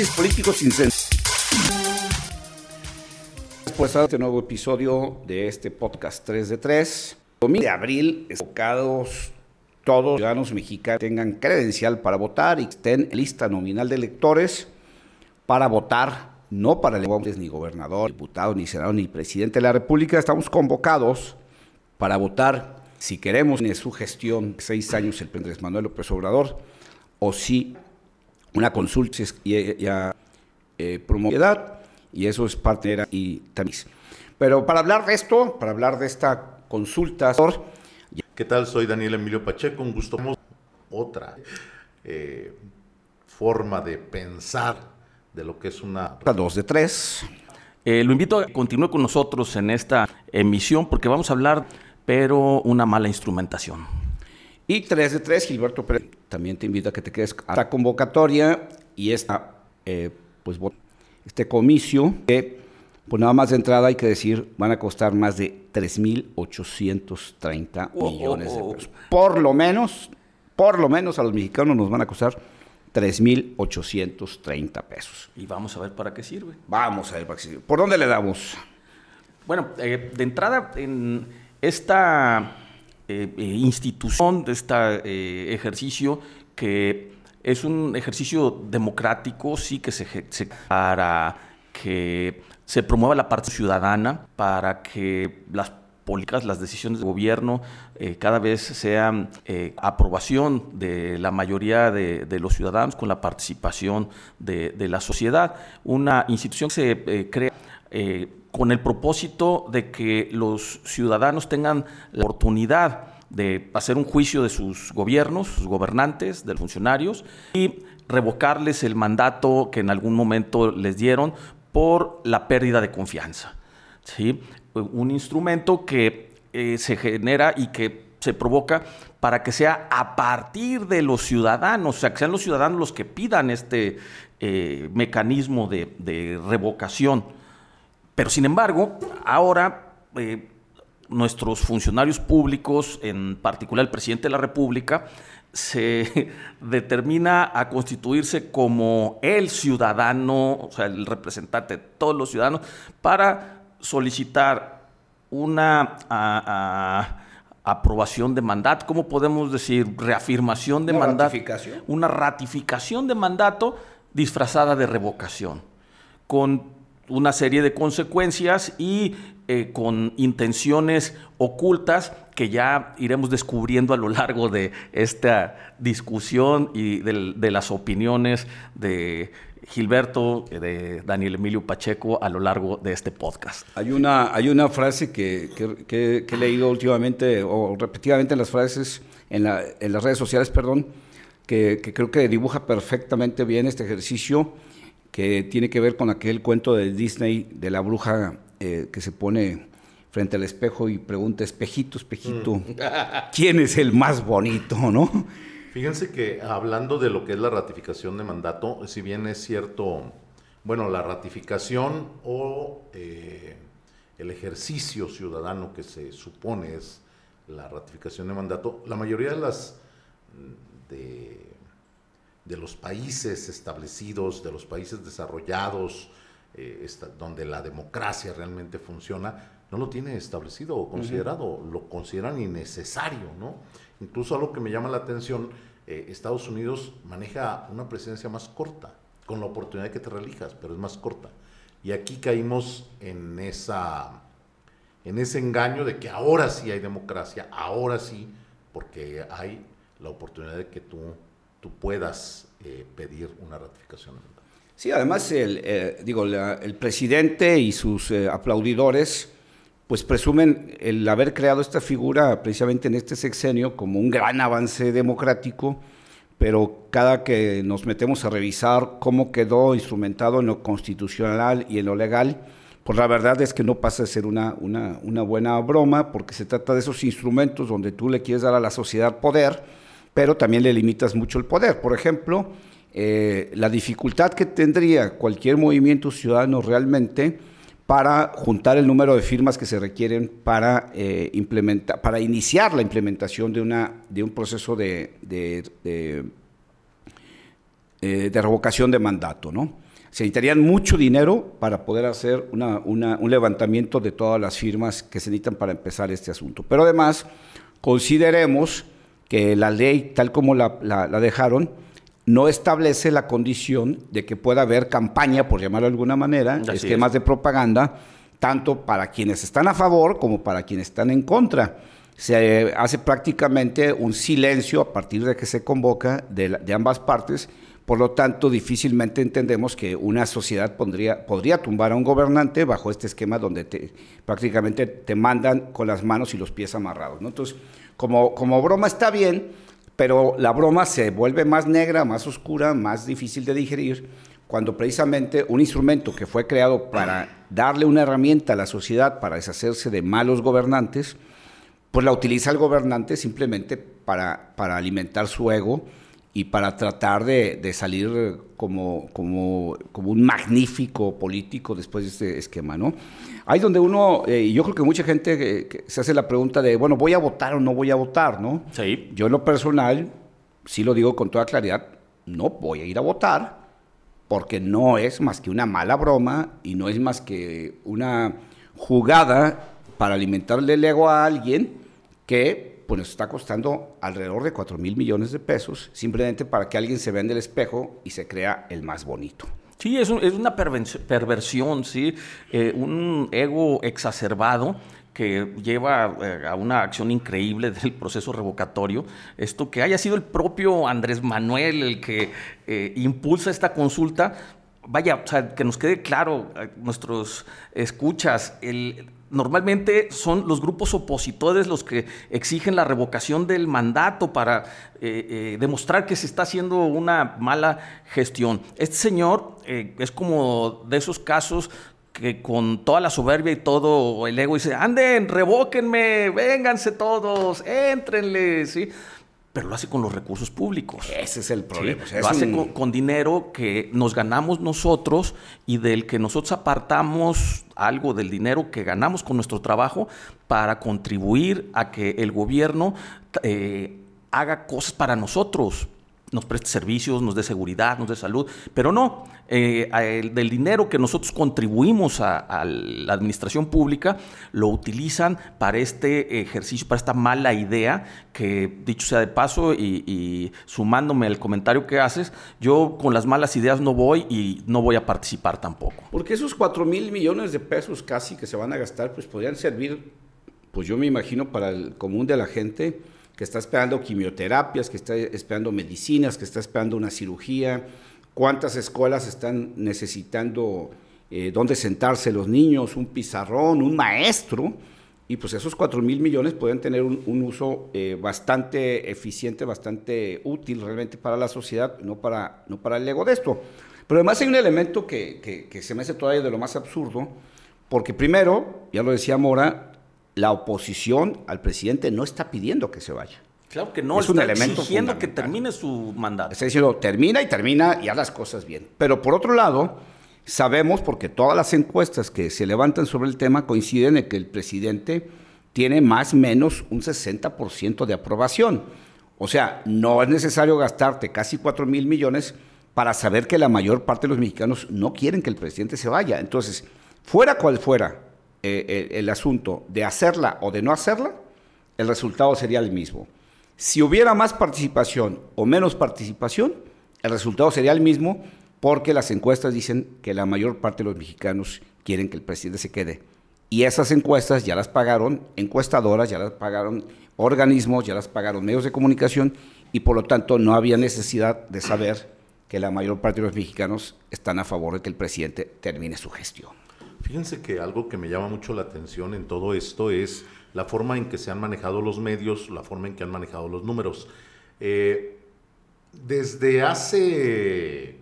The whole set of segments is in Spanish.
análisis político sin sentido. Después de este nuevo episodio de este podcast 3 de 3. Domingo de abril, enfocados todos los ciudadanos mexicanos tengan credencial para votar y estén en lista nominal de electores para votar, no para electores ni gobernador, diputado, ni senador, ni presidente de la República. Estamos convocados para votar si queremos en su gestión seis años el presidente Manuel López Obrador o si una consulta ya eh, promovida y eso es parte de y tamiz. Pero para hablar de esto, para hablar de esta consulta, ¿qué tal? Soy Daniel Emilio Pacheco, un gusto. Otra eh, forma de pensar de lo que es una... Dos de tres. Eh, lo invito a que continúe con nosotros en esta emisión porque vamos a hablar, pero una mala instrumentación. Y tres de tres, Gilberto Pérez, también te invito a que te quedes a la convocatoria y esta, eh, pues, este comicio que, pues nada más de entrada hay que decir, van a costar más de 3.830 millones de pesos. Por lo menos, por lo menos a los mexicanos nos van a costar 3.830 pesos. Y vamos a ver para qué sirve. Vamos a ver para qué sirve. ¿Por dónde le damos? Bueno, eh, de entrada, en esta eh, eh, institución, de este ejercicio que es un ejercicio democrático, sí que se, para que se promueva la parte ciudadana, para que las políticas, las decisiones de gobierno cada vez sean aprobación de la mayoría de, los ciudadanos con la participación de, la sociedad. Una institución que se crea con el propósito de que los ciudadanos tengan la oportunidad de hacer un juicio de sus gobiernos, sus gobernantes, de los funcionarios y revocarles el mandato que en algún momento les dieron por la pérdida de confianza. ¿sí? Un instrumento que eh, se genera y que se provoca para que sea a partir de los ciudadanos, o sea, que sean los ciudadanos los que pidan este eh, mecanismo de, revocación. Pero sin embargo, ahora eh, nuestros funcionarios públicos, en particular el presidente de la República, se determina a constituirse como el ciudadano, o sea, el representante de todos los ciudadanos, para solicitar una aprobación de mandato, ¿cómo podemos decir? Reafirmación de mandato. Una ratificación de mandato disfrazada de revocación, con una serie de consecuencias y eh, con intenciones ocultas que ya iremos descubriendo a lo largo de esta discusión y de, las opiniones de Gilberto, de Daniel Emilio Pacheco a lo largo de este podcast. Hay una, hay una frase que, he leído últimamente o repetidamente en las frases, en, en las redes sociales, perdón, que, creo que dibuja perfectamente bien este ejercicio que tiene que ver con aquel cuento de Disney de la bruja eh, que se pone frente al espejo y pregunta, espejito, espejito, mm. ¿quién es el más bonito, no? Fíjense que hablando de lo que es la ratificación de mandato, si bien es cierto, bueno, la ratificación o eh, el ejercicio ciudadano que se supone es la ratificación de mandato, la mayoría de las de de los países establecidos, de los países desarrollados, eh, donde la democracia realmente funciona, no lo tiene establecido o considerado, lo consideran innecesario, ¿no? Incluso algo que me llama la atención, eh, Estados Unidos maneja una presencia más corta, con la oportunidad de que te relijas, pero es más corta. Y aquí caímos en esa en ese engaño de que ahora sí hay democracia, ahora sí, porque hay la oportunidad de que tú tú puedas eh, pedir una ratificación. Sí, además el, eh, digo, el presidente y sus eh, aplaudidores pues presumen el haber creado esta figura precisamente en este sexenio como un gran avance democrático, pero cada que nos metemos a revisar cómo quedó instrumentado en lo constitucional y en lo legal, pues la verdad es que no pasa de ser una, una, una buena broma, porque se trata de esos instrumentos donde tú le quieres dar a la sociedad poder, pero también le limitas mucho el poder. Por ejemplo, eh, la dificultad que tendría cualquier movimiento ciudadano realmente para juntar el número de firmas que se requieren para, eh, implementar, para iniciar la implementación de, una, de un proceso de, de, de, eh, revocación de mandato. ¿no? Se necesitarían mucho dinero para poder hacer un levantamiento de todas las firmas que se necesitan para empezar este asunto. Pero además, consideremos que la ley, tal como la, dejaron, no establece la condición de que pueda haber campaña, por llamarlo de alguna manera, esquemas de propaganda, tanto para quienes están a favor como para quienes están en contra. Se hace prácticamente un silencio a partir de que se convoca de, de ambas partes por lo tanto, difícilmente entendemos que una sociedad podría, podría tumbar a un gobernante bajo este esquema donde te, prácticamente te mandan con las manos y los pies amarrados. Entonces, como, como broma está bien, pero la broma se vuelve más negra, más oscura, más difícil de digerir, cuando precisamente un instrumento que fue creado para darle una herramienta a la sociedad para deshacerse de malos gobernantes, pues la utiliza el gobernante simplemente para, para alimentar su ego y para tratar de, salir como, como, como, un magnífico político después de este esquema, ¿no? Ahí donde uno, eh, yo creo que mucha gente se hace la pregunta de, bueno, ¿voy a votar o no voy a votar, no? Sí. Yo en lo personal, sí lo digo con toda claridad, no voy a ir a votar porque no es más que una mala broma y no es más que una jugada para alimentarle el ego a alguien que pues nos está costando alrededor de 4 mil millones de pesos, simplemente para que alguien se vea en el espejo y se crea el más bonito. Sí, es, una perversión, ¿sí? Eh, un ego exacerbado que lleva eh, a una acción increíble del proceso revocatorio. Esto que haya sido el propio Andrés Manuel el que eh, impulsa esta consulta, vaya, o sea, que nos quede claro, nuestros escuchas, el normalmente son los grupos opositores los que exigen la revocación del mandato para eh, eh, demostrar que se está haciendo una mala gestión. Este señor eh, es como de esos casos que con toda la soberbia y todo el ego dice, anden, revóquenme, vénganse todos, éntrenle, ¿sí? Pero lo hace con los recursos públicos. Ese es el problema. lo hace con, dinero que nos ganamos nosotros y del que nosotros apartamos algo del dinero que ganamos con nuestro trabajo para contribuir a que el gobierno eh, haga cosas para nosotros nos preste servicios, nos dé seguridad, nos dé salud, pero no, eh, del dinero que nosotros contribuimos a, la administración pública, lo utilizan para este ejercicio, para esta mala idea, que dicho sea de paso y, sumándome al comentario que haces, yo con las malas ideas no voy y no voy a participar tampoco. Porque esos 4 mil millones de pesos casi que se van a gastar, pues podrían servir, pues yo me imagino, para el común de la gente que está esperando quimioterapias, que está esperando medicinas, que está esperando una cirugía, cuántas escuelas están necesitando eh, dónde sentarse los niños, un pizarrón, un maestro, y pues esos 4 mil millones pueden tener un, uso eh, bastante eficiente, bastante útil realmente para la sociedad, no para, no para el ego de esto. Pero además hay un elemento que, que, que se me hace todavía de lo más absurdo, porque primero, ya lo decía Mora, la oposición al presidente no está pidiendo que se vaya. Claro que no, es un elemento exigiendo que termine su mandato. Está diciendo, termina y termina y haz las cosas bien. Pero por otro lado, sabemos, porque todas las encuestas que se levantan sobre el tema coinciden en que el presidente tiene más o menos un 60% de aprobación. O sea, no es necesario gastarte casi 4 mil millones para saber que la mayor parte de los mexicanos no quieren que el presidente se vaya. Entonces, fuera cual fuera eh, el, asunto de hacerla o de no hacerla, el resultado sería el mismo. Si hubiera más participación o menos participación, el resultado sería el mismo porque las encuestas dicen que la mayor parte de los mexicanos quieren que el presidente se quede. Y esas encuestas ya las pagaron encuestadoras, ya las pagaron organismos, ya las pagaron medios de comunicación y por lo tanto no había necesidad de saber que la mayor parte de los mexicanos están a favor de que el presidente termine su gestión. Fíjense que algo que me llama mucho la atención en todo esto es la forma en que se han manejado los medios, la forma en que han manejado los números. Eh, desde hace,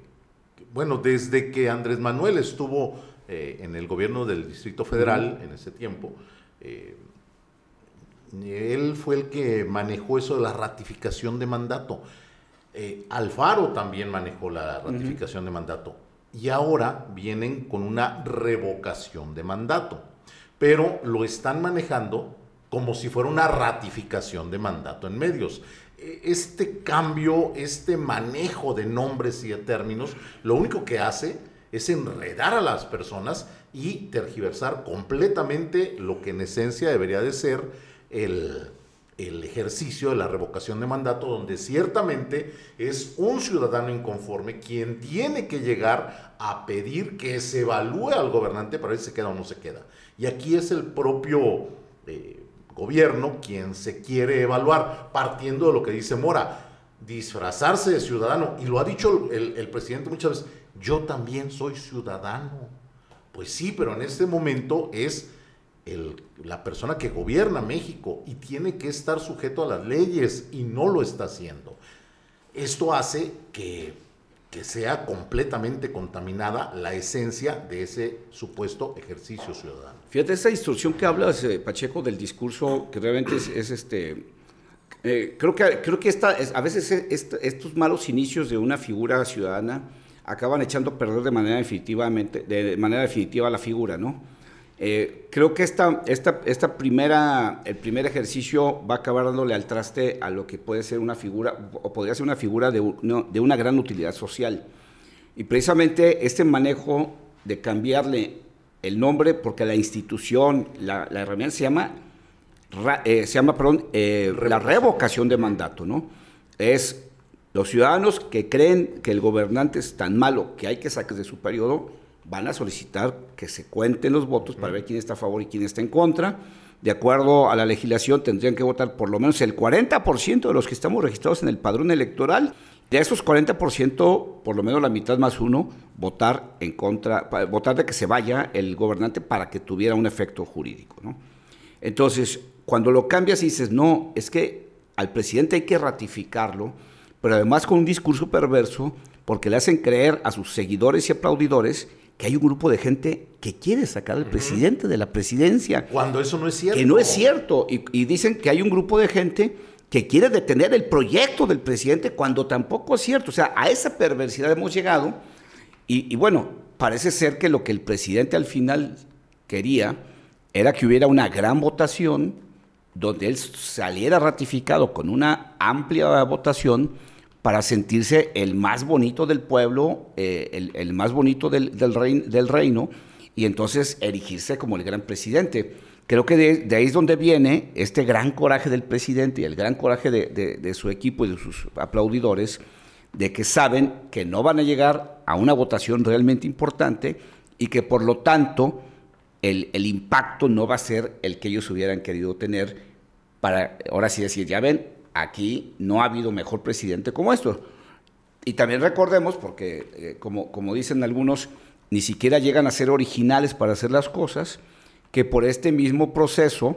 bueno, desde que Andrés Manuel estuvo eh, en el gobierno del Distrito Federal en ese tiempo, eh, él fue el que manejó eso de la ratificación de mandato. Alfaro también manejó la ratificación de mandato y ahora vienen con una revocación de mandato, pero lo están manejando como si fuera una ratificación de mandato en medios. E, este cambio, este manejo de nombres y de términos, lo único que hace es enredar a las personas y tergiversar completamente lo que en esencia debería de ser el, el ejercicio de la revocación de mandato, donde ciertamente es un ciudadano inconforme quien tiene que llegar a pedir que se evalúe al gobernante para ver si se queda o no se queda. Y aquí es el propio eh, gobierno quien se quiere evaluar, partiendo de lo que dice Mora, disfrazarse de ciudadano. Y lo ha dicho el, el presidente muchas veces, yo también soy ciudadano. Pues sí, pero en este momento es la persona que gobierna México y tiene que estar sujeto a las leyes y no lo está haciendo. Esto hace que, que sea completamente contaminada la esencia de ese supuesto ejercicio ciudadano. Fíjate, esa instrucción que hablas, eh, Pacheco, del discurso, que realmente es, este... Eh, creo que, creo que esta, a veces estos malos inicios de una figura ciudadana acaban echando a perder de manera, definitivamente, de manera definitiva la figura, ¿no? Eh, creo que esta, esta, esta primera, el primer ejercicio va a acabar dándole al traste a lo que puede ser una figura, o podría ser una figura de, de una gran utilidad social. Y precisamente este manejo de cambiarle el nombre, porque la institución, la, la herramienta se llama, eh, se llama perdón, eh, la revocación de mandato, ¿no? Es los ciudadanos que creen que el gobernante es tan malo que hay que sacar de su periodo, van a solicitar que se cuenten los votos para ver quién está a favor y quién está en contra. De acuerdo a la legislación, tendrían que votar por lo menos el 40% de los que estamos registrados en el padrón electoral. De esos 40%, por lo menos la mitad más uno, votar en contra, votar de que se vaya el gobernante para que tuviera un efecto jurídico. Entonces, cuando lo cambias y dices, no, es que al presidente hay que ratificarlo, pero además con un discurso perverso, porque le hacen creer a sus seguidores y aplaudidores que hay un grupo de gente que quiere sacar al presidente de la presidencia. Cuando eso no es cierto. Que no es cierto. Y, dicen que hay un grupo de gente que quiere detener el proyecto del presidente cuando tampoco es cierto. O sea, a esa perversidad hemos llegado. Y, y bueno, parece ser que lo que el presidente al final quería era que hubiera una gran votación donde él saliera ratificado con una amplia votación para sentirse el más bonito del pueblo, eh, el, más bonito del, reino, y entonces erigirse como el gran presidente. Creo que de, ahí es donde viene este gran coraje del presidente y el gran coraje de, su equipo y de sus aplaudidores, de que saben que no van a llegar a una votación realmente importante y que por lo tanto el, el impacto no va a ser el que ellos hubieran querido tener para ahora sí decir, ya ven, aquí no ha habido mejor presidente como esto. Y también recordemos, porque eh, como, como dicen algunos, ni siquiera llegan a ser originales para hacer las cosas, que por este mismo proceso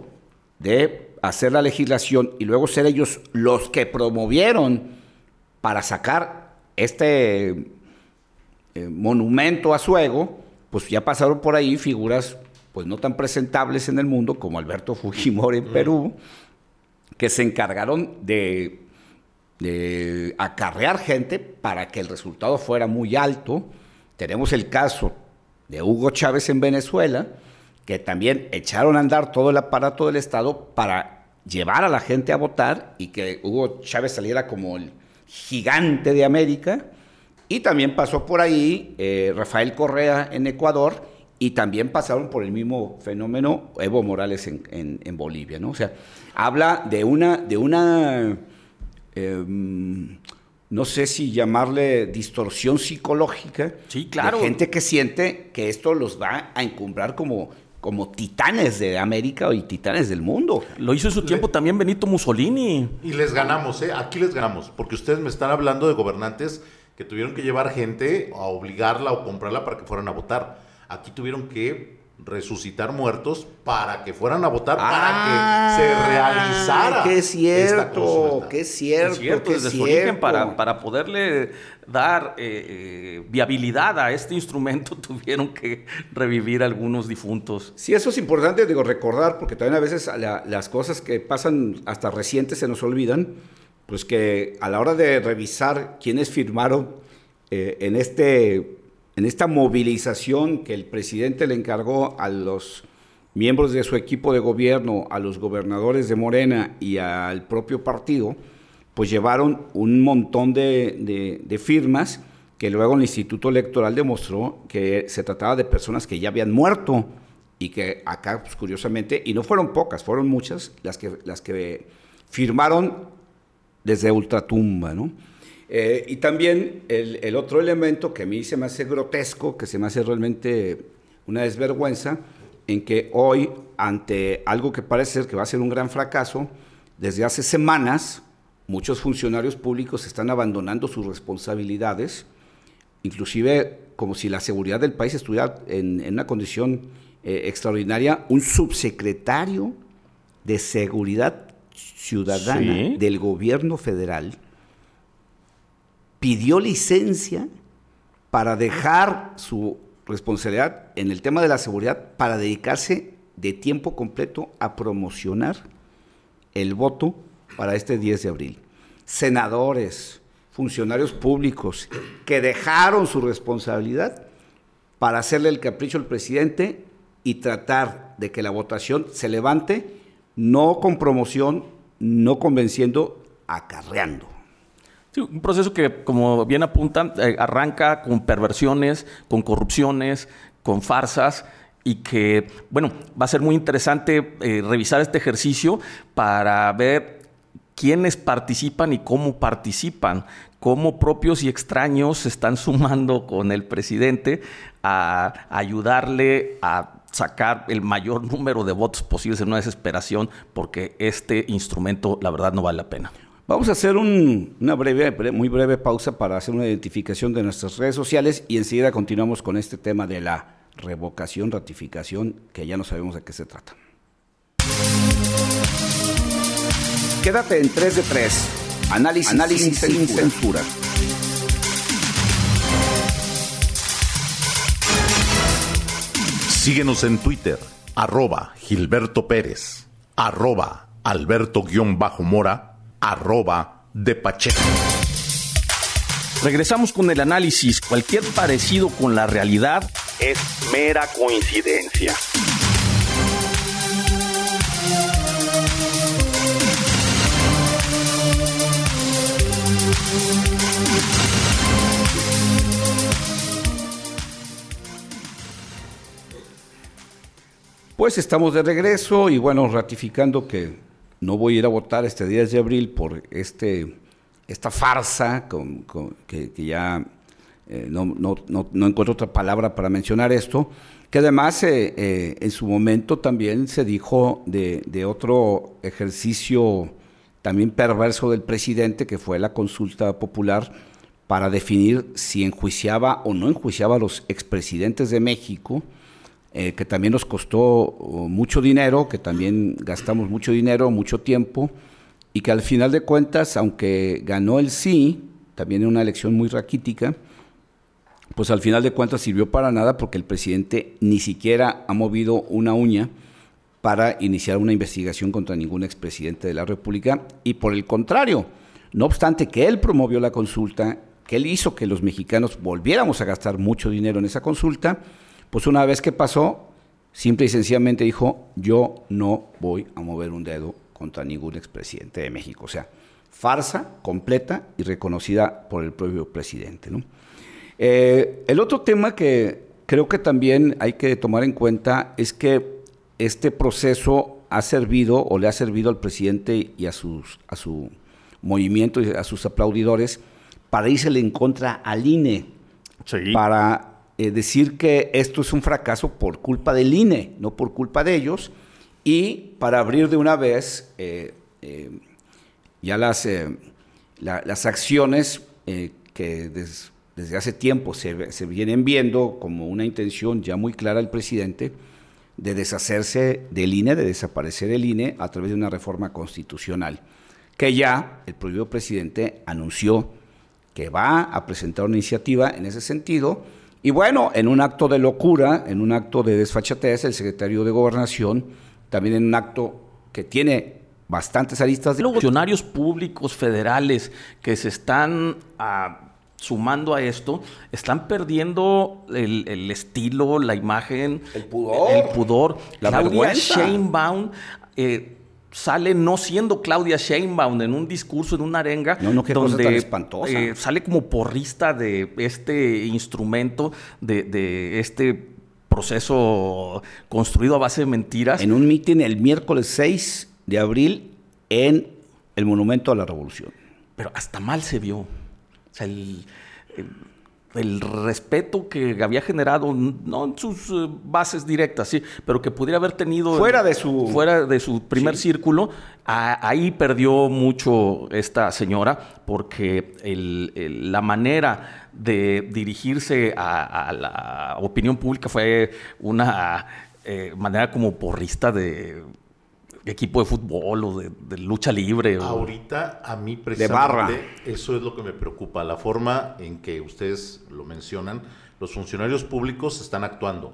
de hacer la legislación y luego ser ellos los que promovieron para sacar este eh, monumento a su ego, pues ya pasaron por ahí figuras pues no tan presentables en el mundo como Alberto Fujimori en Perú, que se encargaron de, acarrear gente para que el resultado fuera muy alto. Tenemos el caso de Hugo Chávez en Venezuela, que también echaron a andar todo el aparato del Estado para llevar a la gente a votar y que Hugo Chávez saliera como el gigante de América. Y también pasó por ahí eh, Rafael Correa en Ecuador y también pasaron por el mismo fenómeno Evo Morales en, en Bolivia. ¿no? O sea, habla de una, de una em, no sé si llamarle distorsión psicológica. Sí, claro. De gente que siente que esto los va a encumbrar como, como titanes de América y titanes del mundo. Lo hizo en su tiempo también Benito Mussolini. Y les ganamos, ¿eh? Aquí les ganamos, porque ustedes me están hablando de gobernantes que tuvieron que llevar gente a obligarla o comprarla para que fueran a votar. Aquí tuvieron que resucitar muertos para que fueran a votar, para que ah, se realizara. Qué cierto, qué cierto, cierto desde su origen para, para poderle dar eh, eh, viabilidad a este instrumento tuvieron que revivir algunos difuntos. Sí, eso es importante digo recordar porque también a veces las cosas que pasan hasta recientes se nos olvidan, pues que a la hora de revisar quiénes firmaron eh, en este en esta movilización que el presidente le encargó a los miembros de su equipo de gobierno, a los gobernadores de Morena y al propio partido, pues llevaron un montón de, firmas que luego el Instituto Electoral demostró que se trataba de personas que ya habían muerto y que acá, pues, curiosamente, y no fueron pocas, fueron muchas las que, las que firmaron desde ultratumba, ¿no? Eh, y también el, el, otro elemento que a mí se me hace grotesco, que se me hace realmente una desvergüenza, en que hoy, ante algo que parece ser que va a ser un gran fracaso, desde hace semanas muchos funcionarios públicos están abandonando sus responsabilidades, inclusive como si la seguridad del país estuviera en, una condición eh, extraordinaria, un subsecretario de Seguridad Ciudadana del gobierno federal pidió licencia para dejar su responsabilidad en el tema de la seguridad para dedicarse de tiempo completo a promocionar el voto para este 10 de abril. Senadores, funcionarios públicos que dejaron su responsabilidad para hacerle el capricho al presidente y tratar de que la votación se levante, no con promoción, no convenciendo, acarreando. Sí, un proceso que, como bien apuntan, eh, arranca con perversiones, con corrupciones, con farsas y que, bueno, va a ser muy interesante eh, revisar este ejercicio para ver quiénes participan y cómo participan, cómo propios y extraños se están sumando con el presidente a ayudarle a sacar el mayor número de votos posibles en una desesperación, porque este instrumento, la verdad, no vale la pena. Vamos a hacer una breve, muy breve pausa para hacer una identificación de nuestras redes sociales y enseguida continuamos con este tema de la revocación, ratificación, que ya no sabemos de qué se trata. Quédate en 3 de 3. Análisis, Análisis sin, censura. Síguenos en Twitter, arroba Gilberto Pérez, arroba Alberto-Mora, arroba de Pacheco. Regresamos con el análisis. Cualquier parecido con la realidad es mera coincidencia. Pues estamos de regreso y bueno, ratificando que no voy a ir a votar este 10 de abril por este, esta farsa que, ya eh, no, encuentro otra palabra para mencionar esto, que además eh, eh, en su momento también se dijo de, de, otro ejercicio también perverso del presidente, que fue la consulta popular para definir si enjuiciaba o no enjuiciaba a los expresidentes de México eh, que también nos costó oh, mucho dinero, que también gastamos mucho dinero, mucho tiempo, y que al final de cuentas, aunque ganó el sí, también en una elección muy raquítica, pues al final de cuentas sirvió para nada porque el presidente ni siquiera ha movido una uña para iniciar una investigación contra ningún expresidente de la República y por el contrario, no obstante que él promovió la consulta, que él hizo que los mexicanos volviéramos a gastar mucho dinero en esa consulta, pues una vez que pasó, simple y sencillamente dijo, yo no voy a mover un dedo contra ningún expresidente de México. O sea, farsa completa y reconocida por el propio presidente. Eh, el otro tema que creo que también hay que tomar en cuenta es que este proceso ha servido o le ha servido al presidente y a, sus, a su movimiento y a sus aplaudidores para irse en contra al INE, para eh, decir que esto es un fracaso por culpa del INE, no por culpa de ellos, y para abrir de una vez eh, eh, ya las, las acciones que desde hace tiempo se, se, vienen viendo como una intención ya muy clara del presidente de deshacerse del INE, de desaparecer el INE a través de una reforma constitucional, que ya el propio presidente anunció que va a presentar una iniciativa en ese sentido, y bueno, en un acto de locura, en un acto de desfachatez, el secretario de Gobernación, también en un acto que tiene bastantes aristas de... Los funcionarios públicos federales que se están ah, sumando a esto, están perdiendo el, estilo, la imagen, el pudor, el pudor. la Claudia Sheinbaum eh, sale no siendo Claudia Sheinbaum en un discurso, en una arenga, no, no, donde. Eh, sale como porrista de este instrumento, de, de este proceso construido a base de mentiras. En un mitin el miércoles 6 de abril en el Monumento a la Revolución. Pero hasta mal se vio. O sea, el, el el respeto que había generado, no en sus eh, bases directas, sí, pero que pudiera haber tenido fuera de su fuera de su primer círculo, ahí perdió mucho esta señora porque la manera de dirigirse a, la opinión pública fue una eh, manera como porrista de equipo de fútbol o de, lucha libre. Ahorita a mí precisamente eso es lo que me preocupa, la forma en que ustedes lo mencionan, los funcionarios públicos están actuando.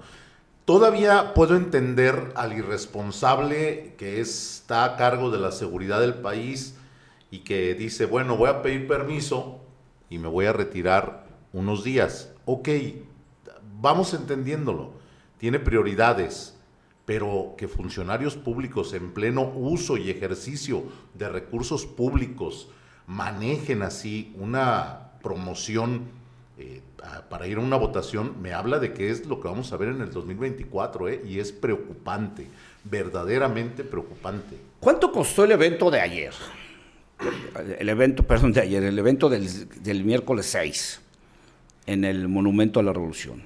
Todavía puedo entender al irresponsable que está a cargo de la seguridad del país y que dice, bueno, voy a pedir permiso y me voy a retirar unos días. Ok, vamos entendiéndolo. Tiene prioridades pero que funcionarios públicos en pleno uso y ejercicio de recursos públicos manejen así una promoción eh, para ir a una votación, me habla de que es lo que vamos a ver en el 2024, eh, y es preocupante, verdaderamente preocupante. ¿Cuánto costó el evento de ayer? El evento, perdón, de ayer, el evento del, del miércoles 6 en el Monumento a la Revolución.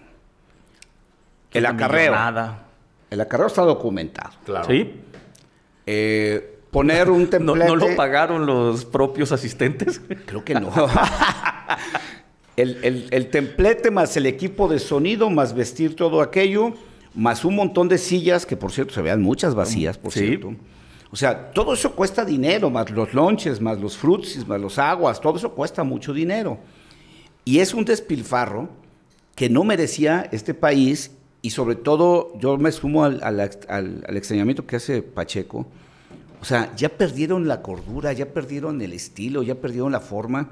El acarreo. Nada el acarreo está documentado. Claro. Sí. Eh, poner un templete. ¿No, lo pagaron los propios asistentes? Creo que no. el, templete más el equipo de sonido, más vestir todo aquello, más un montón de sillas, que por cierto se vean muchas vacías, por cierto. O sea, todo eso cuesta dinero, más los lonches, más los frutis, más los aguas, todo eso cuesta mucho dinero. Y es un despilfarro que no merecía este país y sobre todo yo me sumo al, al, extrañamiento que hace Pacheco. O sea, ya perdieron la cordura, ya perdieron el estilo, ya perdieron la forma.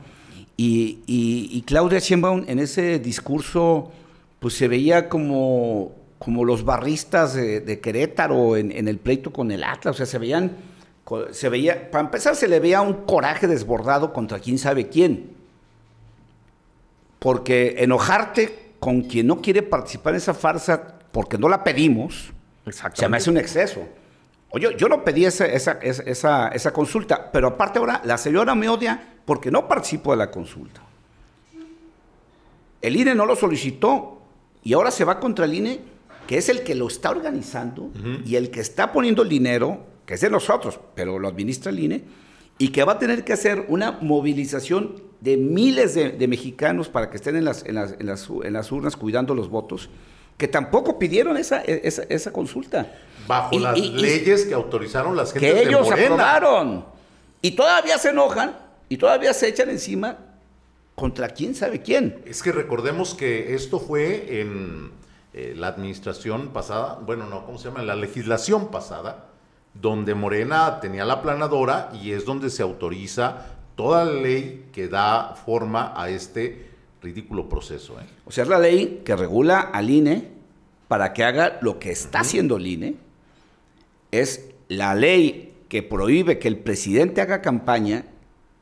Y, y, Claudia Sheinbaum en ese discurso, pues se veía como, como los barristas de, Querétaro en, en, el pleito con el Atlas. O sea, se veían, se veía, para empezar se le veía un coraje desbordado contra quién sabe quién. Porque enojarte con quien no quiere participar en esa farsa porque no la pedimos, se me hace un exceso. Oye, yo no pedí esa, esa, esa, esa, consulta, pero aparte ahora la señora me odia porque no participo de la consulta. El INE no lo solicitó y ahora se va contra el INE, que es el que lo está organizando y el que está poniendo el dinero, que es de nosotros, pero lo administra el INE, y que va a tener que hacer una movilización de miles de, mexicanos para que estén en las, en las, en, las, urnas cuidando los votos, que tampoco pidieron esa, esa, esa consulta. Bajo las leyes que autorizaron las gentes que ellos aprobaron. Y todavía se enojan y todavía se echan encima contra quién sabe quién. Es que recordemos que esto fue en eh, la administración pasada, bueno, no, ¿cómo se llama? En la legislación pasada, donde Morena tenía la planadora y es donde se autoriza toda la ley que da forma a este ridículo proceso. ¿eh? O sea, es la ley que regula al INE para que haga lo que está haciendo el INE. Es la ley que prohíbe que el presidente haga campaña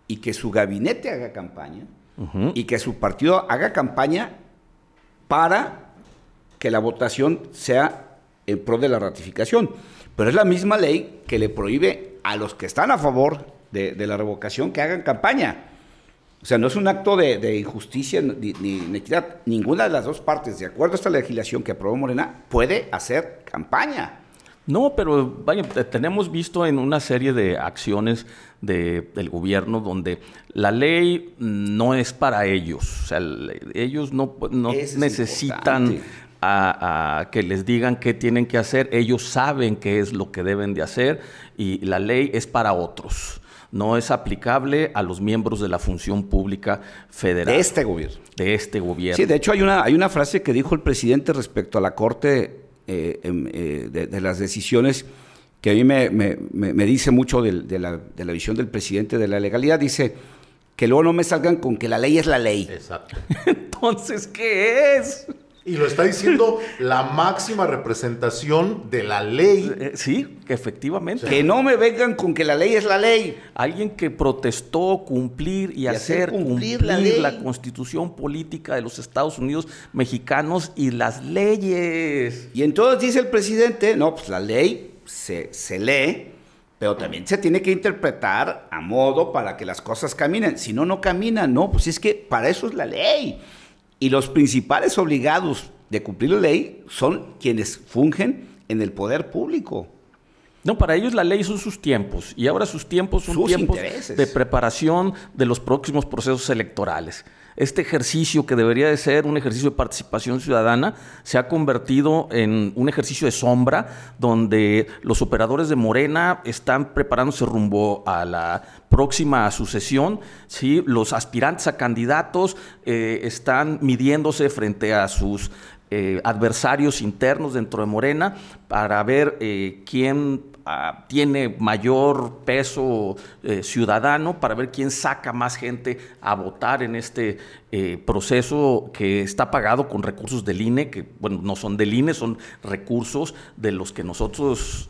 y que su gabinete haga campaña y que su partido haga campaña para que la votación sea en pro de la ratificación. Pero es la misma ley que le prohíbe a los que están a favor de, la revocación que hagan campaña. O sea, no es un acto de, injusticia ni, ni, inequidad. Ninguna de las dos partes, de acuerdo a esta legislación que aprobó Morena, puede hacer campaña. No, pero vaya, tenemos visto en una serie de acciones del gobierno donde la ley no es para ellos. O sea, ellos no, no necesitan a, que les digan qué tienen que hacer. Ellos saben qué es lo que deben de hacer y la ley es para otros no es aplicable a los miembros de la función pública federal. De este gobierno. De este gobierno. Sí, de hecho hay una, hay una frase que dijo el presidente respecto a la Corte eh, em, eh, de, las decisiones que a mí me, dice mucho de, la, de la visión del presidente de la legalidad. Dice que luego no me salgan con que la ley es la ley. Exacto. Entonces, ¿qué es? Y lo está diciendo la máxima representación de la ley. Eh, sí, efectivamente. Que no me vengan con que la ley es la ley. Alguien que protestó cumplir y, hacer, cumplir, la, constitución política de los Estados Unidos mexicanos y las leyes. Y entonces dice el presidente, no, pues la ley se, se lee, pero también se tiene que interpretar a modo para que las cosas caminen. Si no, no caminan, no, pues es que para eso es la ley. Y los principales obligados de cumplir la ley son quienes fungen en el poder público. No, para ellos la ley son sus tiempos y ahora sus tiempos son tiempos de preparación de los próximos procesos electorales este ejercicio que debería de ser un ejercicio de participación ciudadana se ha convertido en un ejercicio de sombra donde los operadores de Morena están preparándose rumbo a la próxima sucesión, ¿sí? los aspirantes a candidatos eh, están midiéndose frente a sus eh, adversarios internos dentro de Morena para ver eh, quién ah, tiene mayor peso eh, ciudadano, para ver quién saca más gente a votar en este proceso que está pagado con recursos del INE, que bueno, no son del INE, son recursos de los que nosotros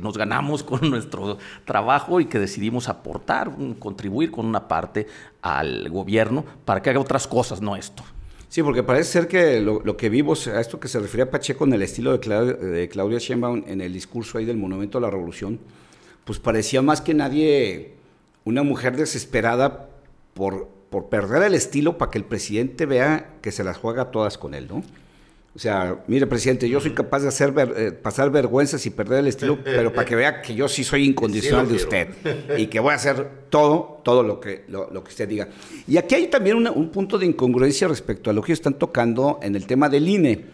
nos ganamos con nuestro trabajo y que decidimos aportar, contribuir con una parte al gobierno para que haga otras cosas, no esto. Sí, porque parece ser que lo, que vimos, a esto que se refería Pacheco en el estilo de, de Claudia Sheinbaum en el discurso ahí del Monumento a la Revolución, pues parecía más que nadie una mujer desesperada por, por perder el estilo para que el presidente vea que se las juega todas con él, ¿no? O sea, mire, presidente, yo soy capaz de hacer eh, pasar vergüenzas y perder el estilo, pero para que vea que yo sí soy incondicional de usted y que voy a hacer todo, todo lo que, lo, que usted diga. Y aquí hay también un punto de incongruencia respecto a lo que están tocando en el tema del INE,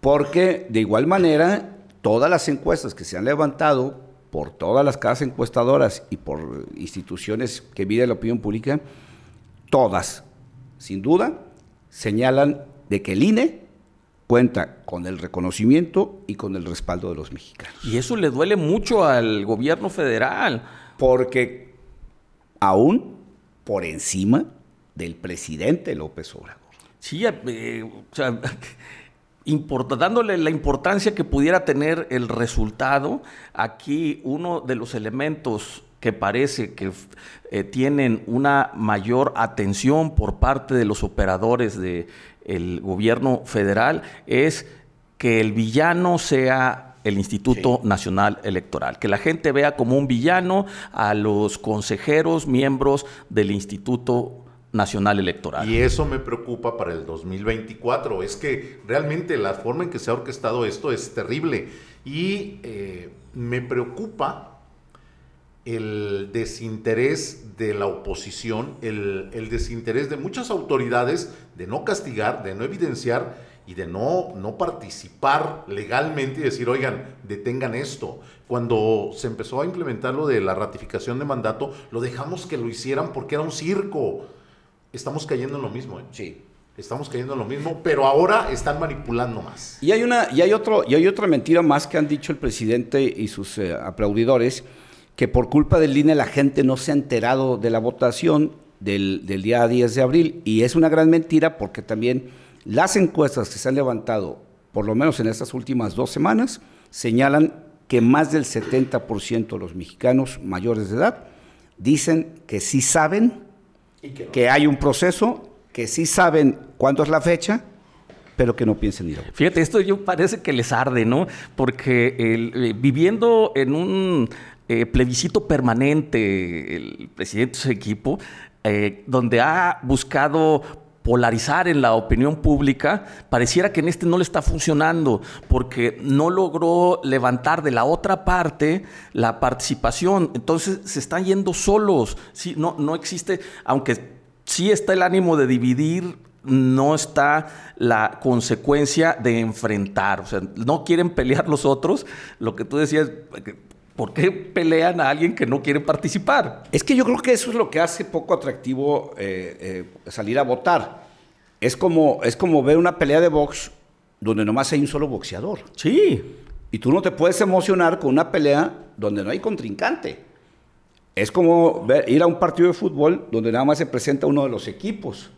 porque de igual manera, todas las encuestas que se han levantado por todas las casas encuestadoras y por instituciones que miden la opinión pública, todas, sin duda, señalan de que el INE cuenta con el reconocimiento y con el respaldo de los mexicanos. Y eso le duele mucho al gobierno federal. Porque aún por encima del presidente López Obrador. Sí, eh, o sea, dándole la importancia que pudiera tener el resultado, aquí uno de los elementos que parece que eh, tienen una mayor atención por parte de los operadores de el gobierno federal es que el villano sea el Instituto Nacional Electoral, que la gente vea como un villano a los consejeros, miembros del Instituto Nacional Electoral. Y eso me preocupa para el 2024. Es que realmente la forma en que se ha orquestado esto es terrible. Y eh, me preocupa el desinterés de la oposición, el, desinterés de muchas autoridades de no castigar, de no evidenciar y de no, no participar legalmente y decir, oigan, detengan esto. Cuando se empezó a implementar lo de la ratificación de mandato, lo dejamos que lo hicieran porque era un circo. Estamos cayendo en lo mismo. ¿eh? Sí. Estamos cayendo en lo mismo, pero ahora están manipulando más. Y hay, una, y hay, otro, y hay otra mentira más que han dicho el presidente y sus eh, aplaudidores, que por culpa del INE la gente no se ha enterado de la votación del, día 10 de abril. Y es una gran mentira porque también las encuestas que se han levantado, por lo menos en estas últimas dos semanas, señalan que más del 70% de los mexicanos mayores de edad dicen que sí saben que, hay un proceso, que sí saben cuándo es la fecha, pero que no piensen ir a votar. Fíjate, esto yo parece que les arde, ¿no? Porque eh, viviendo en un eh, plebiscito permanente, el presidente de su equipo, eh, donde ha buscado polarizar en la opinión pública, pareciera que en este no le está funcionando, porque no logró levantar de la otra parte la participación. Entonces se están yendo solos. Sí, no, no existe, aunque sí está el ánimo de dividir no está la consecuencia de enfrentar. O sea, no quieren pelear los otros. Lo que tú decías, ¿Por qué pelean a alguien que no quiere participar? Es que yo creo que eso es lo que hace poco atractivo eh, eh, salir a votar. Es como, es como ver una pelea de box donde nomás hay un solo boxeador. Sí. Y tú no te puedes emocionar con una pelea donde no hay contrincante. Es como ir a un partido de fútbol donde nada más se presenta uno de los equipos.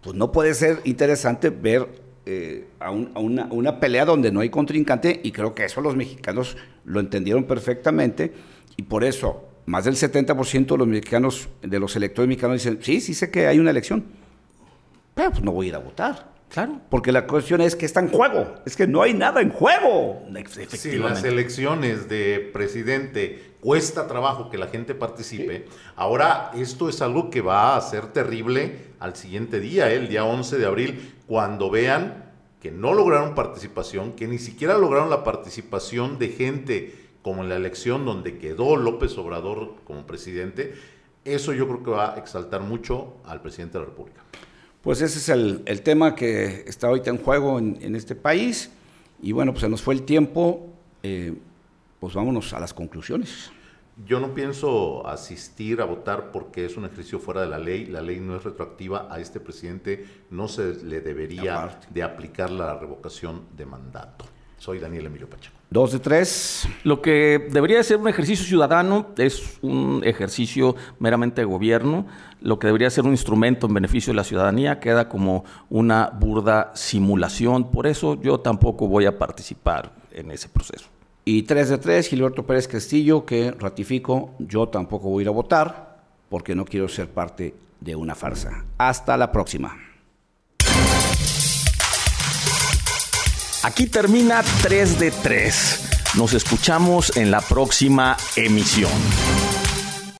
Pues no puede ser interesante ver eh, a, una, una, pelea donde no hay contrincante y creo que eso los mexicanos lo entendieron perfectamente y por eso más del 70% de los mexicanos, de los electores mexicanos dicen, sí, sí sé que hay una elección, pero pues no voy a ir a votar. Claro. Porque la cuestión es que está en juego. Es que no hay nada en juego. Si las elecciones de presidente cuesta trabajo que la gente participe. Ahora, esto es algo que va a ser terrible al siguiente día, ¿eh? el día 11 de abril, cuando vean que no lograron participación, que ni siquiera lograron la participación de gente como en la elección donde quedó López Obrador como presidente. Eso yo creo que va a exaltar mucho al presidente de la República. Pues ese es el, tema que está ahorita en juego en, este país. Y bueno, pues se nos fue el tiempo. Eh, pues vámonos a las conclusiones. Yo no pienso asistir a votar porque es un ejercicio fuera de la ley. La ley no es retroactiva. A este presidente no se le debería de aplicar la revocación de mandato. Soy Daniel Emilio Pacheco. Dos de tres. Lo que debería ser un ejercicio ciudadano es un ejercicio meramente de gobierno. Lo que debería ser un instrumento en beneficio de la ciudadanía queda como una burda simulación. Por eso yo tampoco voy a participar en ese proceso. Y tres de tres, Gilberto Pérez Castillo, que ratifico, yo tampoco voy a ir a votar porque no quiero ser parte de una farsa. Hasta la próxima. Aquí termina 3 de 3. Nos escuchamos en la próxima emisión.